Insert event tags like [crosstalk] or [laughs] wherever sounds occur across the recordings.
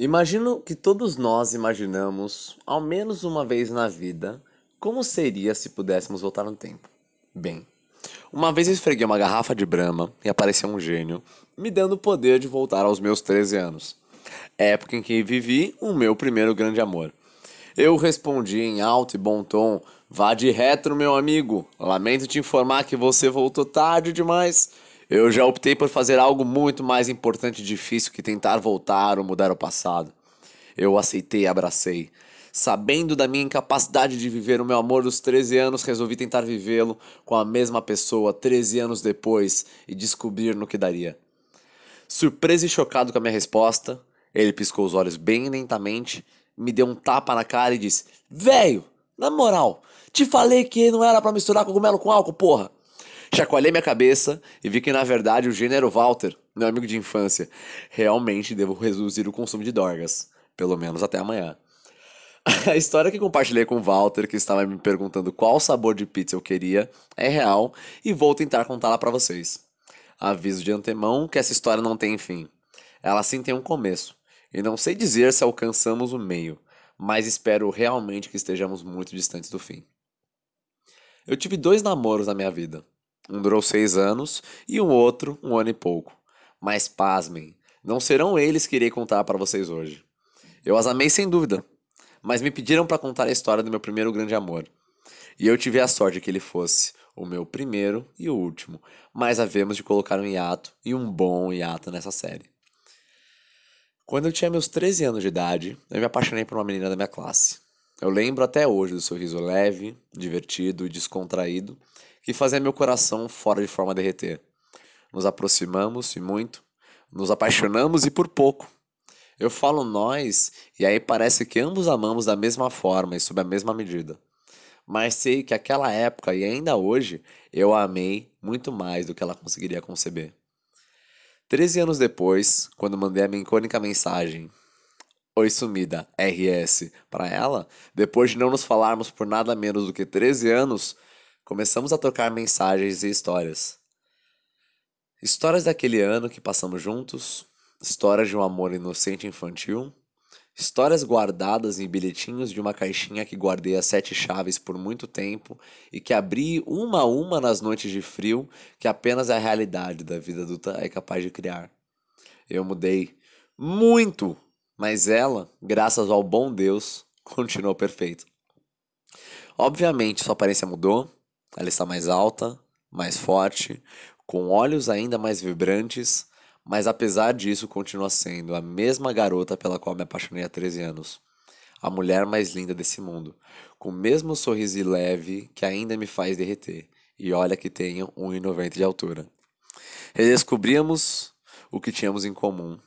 Imagino que todos nós imaginamos, ao menos uma vez na vida, como seria se pudéssemos voltar no tempo. Bem, uma vez esfreguei uma garrafa de Brahma e apareceu um gênio, me dando o poder de voltar aos meus 13 anos. Época em que vivi o meu primeiro grande amor. Eu respondi em alto e bom tom: Vá de retro, meu amigo. Lamento te informar que você voltou tarde demais. Eu já optei por fazer algo muito mais importante e difícil que tentar voltar ou mudar o passado. Eu aceitei e abracei. Sabendo da minha incapacidade de viver o meu amor dos 13 anos, resolvi tentar vivê-lo com a mesma pessoa 13 anos depois e descobrir no que daria. Surpreso e chocado com a minha resposta, ele piscou os olhos bem lentamente, me deu um tapa na cara e disse: Velho, na moral, te falei que não era para misturar cogumelo com álcool, porra. Chacoalhei minha cabeça e vi que na verdade o gênero Walter, meu amigo de infância, realmente devo reduzir o consumo de dorgas, pelo menos até amanhã. A história que compartilhei com o Walter, que estava me perguntando qual sabor de pizza eu queria, é real e vou tentar contá-la para vocês. Aviso de antemão que essa história não tem fim. Ela sim tem um começo, e não sei dizer se alcançamos o meio, mas espero realmente que estejamos muito distantes do fim. Eu tive dois namoros na minha vida. Um durou seis anos e um outro um ano e pouco. Mas pasmem, não serão eles que irei contar para vocês hoje. Eu as amei sem dúvida, mas me pediram para contar a história do meu primeiro grande amor. E eu tive a sorte que ele fosse o meu primeiro e o último, mas havemos de colocar um hiato e um bom hiato nessa série. Quando eu tinha meus 13 anos de idade, eu me apaixonei por uma menina da minha classe. Eu lembro até hoje do sorriso leve, divertido e descontraído que fazia meu coração fora de forma derreter. Nos aproximamos e muito, nos apaixonamos e por pouco. Eu falo nós e aí parece que ambos amamos da mesma forma e sob a mesma medida. Mas sei que aquela época e ainda hoje eu a amei muito mais do que ela conseguiria conceber. Treze anos depois, quando mandei a minha icônica mensagem Oi sumida, RS, para ela, depois de não nos falarmos por nada menos do que 13 anos, começamos a trocar mensagens e histórias. Histórias daquele ano que passamos juntos, histórias de um amor inocente infantil, Histórias guardadas em bilhetinhos de uma caixinha que guardei as sete chaves por muito tempo e que abri uma a uma nas noites de frio que apenas a realidade da vida adulta é capaz de criar. Eu mudei muito, mas ela, graças ao bom Deus, [laughs] continuou perfeita. Obviamente, sua aparência mudou, ela está mais alta, mais forte, com olhos ainda mais vibrantes mas apesar disso continua sendo a mesma garota pela qual me apaixonei há 13 anos. A mulher mais linda desse mundo, com o mesmo sorriso leve que ainda me faz derreter. E olha que tenho 1,90 de altura. Redescobrimos o que tínhamos em comum.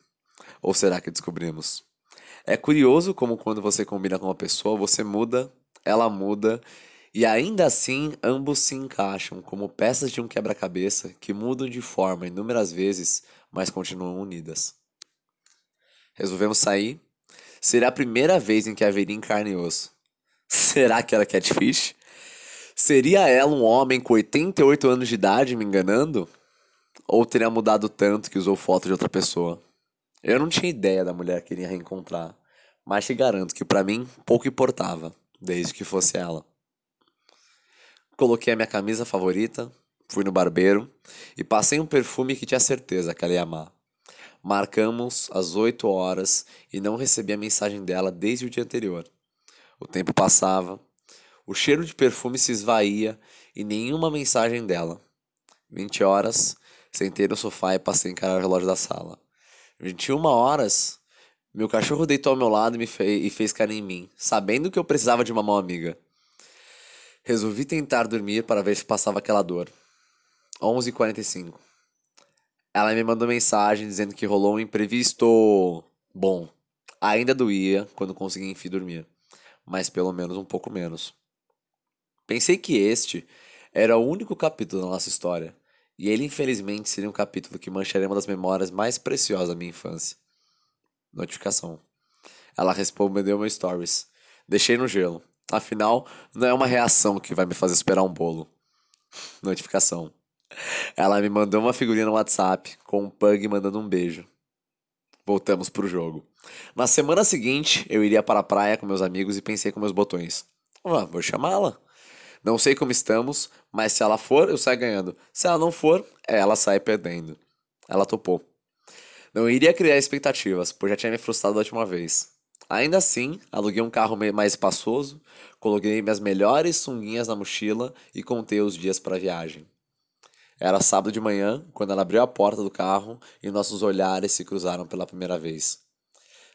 Ou será que descobrimos? É curioso como quando você combina com uma pessoa, você muda, ela muda, e ainda assim ambos se encaixam como peças de um quebra-cabeça que mudam de forma inúmeras vezes, mas continuam unidas. Resolvemos sair. Será a primeira vez em que haveria em carne e osso. Será que era catfish? Seria ela um homem com 88 anos de idade me enganando? Ou teria mudado tanto que usou foto de outra pessoa? Eu não tinha ideia da mulher que iria reencontrar, mas te garanto que para mim pouco importava, desde que fosse ela. Coloquei a minha camisa favorita, Fui no barbeiro e passei um perfume que tinha certeza que ela ia amar. Marcamos às 8 horas e não recebi a mensagem dela desde o dia anterior. O tempo passava, o cheiro de perfume se esvaía e nenhuma mensagem dela. 20 horas, sentei no sofá e passei a encarar o relógio da sala. 21 horas, meu cachorro deitou ao meu lado e, fez carinho em mim, sabendo que eu precisava de uma mão amiga. Resolvi tentar dormir para ver se passava aquela dor. 11h45. Ela me mandou mensagem dizendo que rolou um imprevisto. Bom, ainda doía quando consegui enfim dormir, mas pelo menos um pouco menos. Pensei que este era o único capítulo da nossa história, e ele infelizmente seria um capítulo que mancharia uma das memórias mais preciosas da minha infância. Notificação. Ela respondeu meu stories. Deixei no gelo. Afinal, não é uma reação que vai me fazer esperar um bolo. Notificação. Ela me mandou uma figurinha no WhatsApp com um pug mandando um beijo. Voltamos pro jogo. Na semana seguinte, eu iria para a praia com meus amigos e pensei com meus botões. Ah, vou chamá-la. Não sei como estamos, mas se ela for, eu saio ganhando. Se ela não for, ela sai perdendo. Ela topou. Não iria criar expectativas, pois já tinha me frustrado da última vez. Ainda assim, aluguei um carro mais espaçoso, coloquei minhas melhores sunguinhas na mochila e contei os dias para a viagem. Era sábado de manhã, quando ela abriu a porta do carro e nossos olhares se cruzaram pela primeira vez.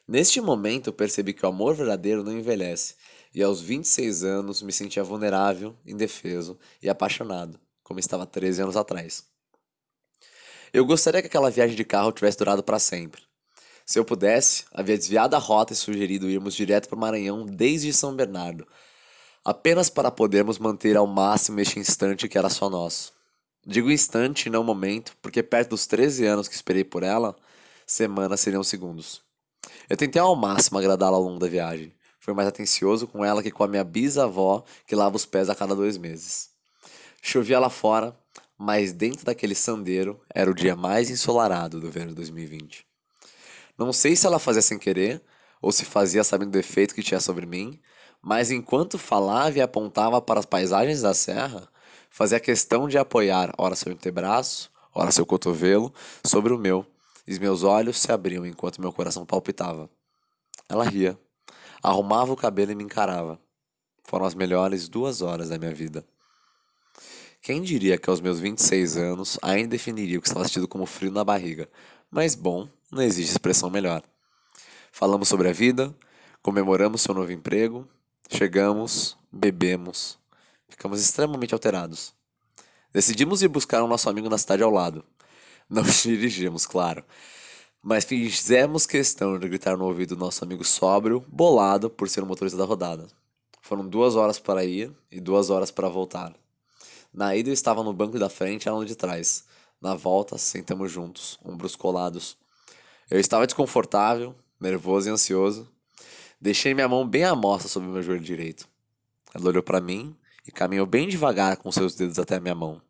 Neste momento, percebi que o amor verdadeiro não envelhece, e aos 26 anos me sentia vulnerável, indefeso e apaixonado, como estava 13 anos atrás. Eu gostaria que aquela viagem de carro tivesse durado para sempre. Se eu pudesse, havia desviado a rota e sugerido irmos direto para o Maranhão desde São Bernardo, apenas para podermos manter ao máximo este instante que era só nosso. Digo instante não momento, porque perto dos 13 anos que esperei por ela, semanas seriam segundos. Eu tentei ao máximo agradá-la ao longo da viagem. Fui mais atencioso com ela que com a minha bisavó, que lava os pés a cada dois meses. Chovia lá fora, mas dentro daquele sandeiro era o dia mais ensolarado do verão de 2020. Não sei se ela fazia sem querer ou se fazia sabendo do efeito que tinha sobre mim, mas enquanto falava e apontava para as paisagens da serra, Fazia questão de apoiar, ora seu antebraço, ora seu cotovelo, sobre o meu, e meus olhos se abriam enquanto meu coração palpitava. Ela ria, arrumava o cabelo e me encarava. Foram as melhores duas horas da minha vida. Quem diria que aos meus 26 anos ainda definiria o que estava sentindo como frio na barriga, mas bom, não existe expressão melhor. Falamos sobre a vida, comemoramos seu novo emprego, chegamos, bebemos, Ficamos extremamente alterados. Decidimos ir buscar um nosso amigo na cidade ao lado. Não [laughs] dirigimos, claro. Mas fizemos questão de gritar no ouvido do nosso amigo sóbrio, bolado por ser o motorista da rodada. Foram duas horas para ir e duas horas para voltar. Na ida eu estava no banco da frente e ela de trás. Na volta, sentamos juntos, ombros colados. Eu estava desconfortável, nervoso e ansioso. Deixei minha mão bem à mostra sobre meu joelho direito. Ela olhou para mim e caminhou bem devagar com seus dedos até a minha mão,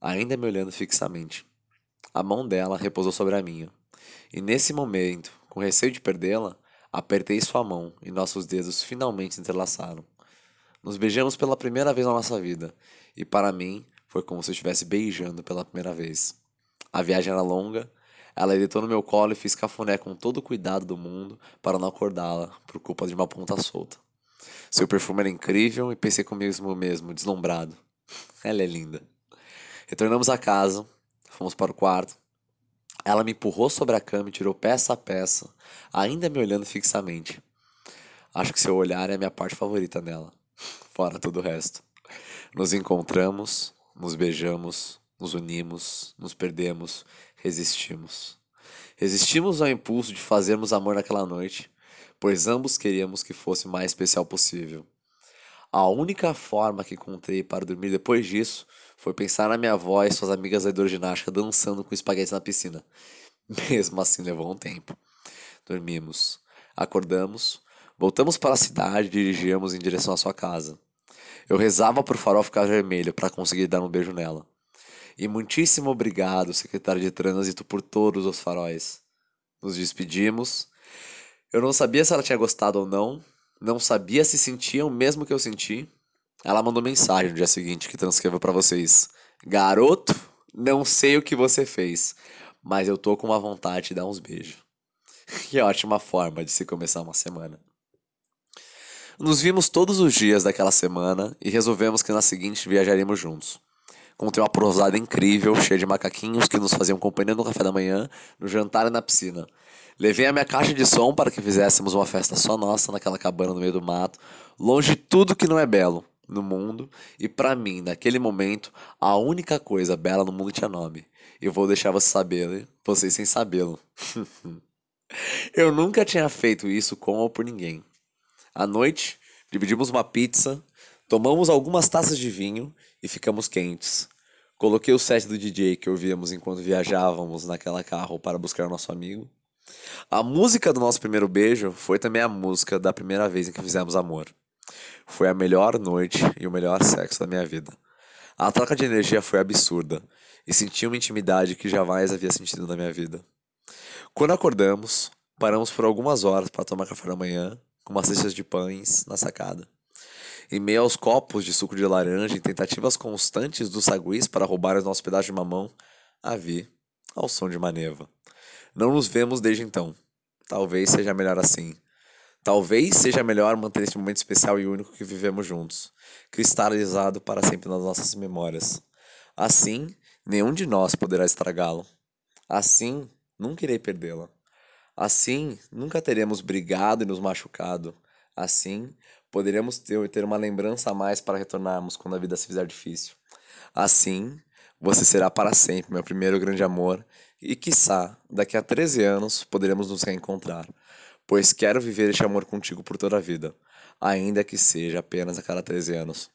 ainda me olhando fixamente. A mão dela repousou sobre a minha, e nesse momento, com receio de perdê-la, apertei sua mão e nossos dedos finalmente entrelaçaram. Nos beijamos pela primeira vez na nossa vida, e para mim foi como se eu estivesse beijando pela primeira vez. A viagem era longa, ela deitou no meu colo e fiz cafuné com todo o cuidado do mundo para não acordá-la por culpa de uma ponta solta. Seu perfume era incrível e pensei comigo mesmo, deslumbrado. [laughs] Ela é linda. Retornamos à casa, fomos para o quarto. Ela me empurrou sobre a cama e tirou peça a peça, ainda me olhando fixamente. Acho que seu olhar é a minha parte favorita nela, fora todo o resto. Nos encontramos, nos beijamos, nos unimos, nos perdemos, resistimos. Resistimos ao impulso de fazermos amor naquela noite pois ambos queríamos que fosse o mais especial possível. A única forma que encontrei para dormir depois disso foi pensar na minha avó e suas amigas da hidroginástica dançando com espaguete na piscina. [laughs] Mesmo assim levou um tempo. Dormimos, acordamos, voltamos para a cidade e dirigíamos em direção à sua casa. Eu rezava por farol ficar vermelho para conseguir dar um beijo nela. E muitíssimo obrigado, secretário de trânsito, por todos os faróis. Nos despedimos eu não sabia se ela tinha gostado ou não, não sabia se sentia o mesmo que eu senti. Ela mandou mensagem no dia seguinte que transcrevo para vocês. Garoto, não sei o que você fez, mas eu tô com uma vontade de dar uns beijos. [laughs] Que ótima forma de se começar uma semana. Nos vimos todos os dias daquela semana e resolvemos que na seguinte viajaríamos juntos. Contei uma prosada incrível, cheia de macaquinhos que nos faziam companhia no café da manhã, no jantar e na piscina. Levei a minha caixa de som para que fizéssemos uma festa só nossa naquela cabana no meio do mato, longe de tudo que não é belo no mundo, e para mim, naquele momento, a única coisa bela no mundo tinha nome. E vou deixar você saber, vocês sem sabê-lo. [laughs] Eu nunca tinha feito isso com ou por ninguém. À noite, dividimos uma pizza, tomamos algumas taças de vinho e ficamos quentes. Coloquei o set do DJ que ouvíamos enquanto viajávamos naquela carro para buscar nosso amigo. A música do nosso primeiro beijo foi também a música da primeira vez em que fizemos amor. Foi a melhor noite e o melhor sexo da minha vida. A troca de energia foi absurda e senti uma intimidade que jamais havia sentido na minha vida. Quando acordamos, paramos por algumas horas para tomar café da manhã, com umas cestas de pães na sacada. Em meio aos copos de suco de laranja e tentativas constantes dos saguis para roubar o nosso pedaço de mamão, a vi, ao som de maneva. Não nos vemos desde então. Talvez seja melhor assim. Talvez seja melhor manter esse momento especial e único que vivemos juntos, cristalizado para sempre nas nossas memórias. Assim, nenhum de nós poderá estragá-lo. Assim, nunca irei perdê-la. Assim, nunca teremos brigado e nos machucado. Assim, poderemos ter, ter uma lembrança a mais para retornarmos quando a vida se fizer difícil. Assim, você será para sempre meu primeiro grande amor e, quiçá, daqui a 13 anos poderemos nos reencontrar, pois quero viver este amor contigo por toda a vida, ainda que seja apenas a cada 13 anos.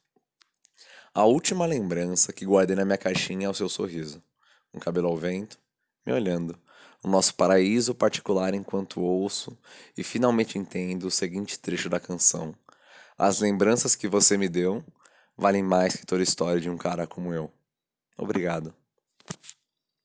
A última lembrança que guardei na minha caixinha é o seu sorriso, um cabelo ao vento, me olhando, o nosso paraíso particular enquanto ouço e finalmente entendo o seguinte trecho da canção. As lembranças que você me deu valem mais que toda a história de um cara como eu. Obrigado.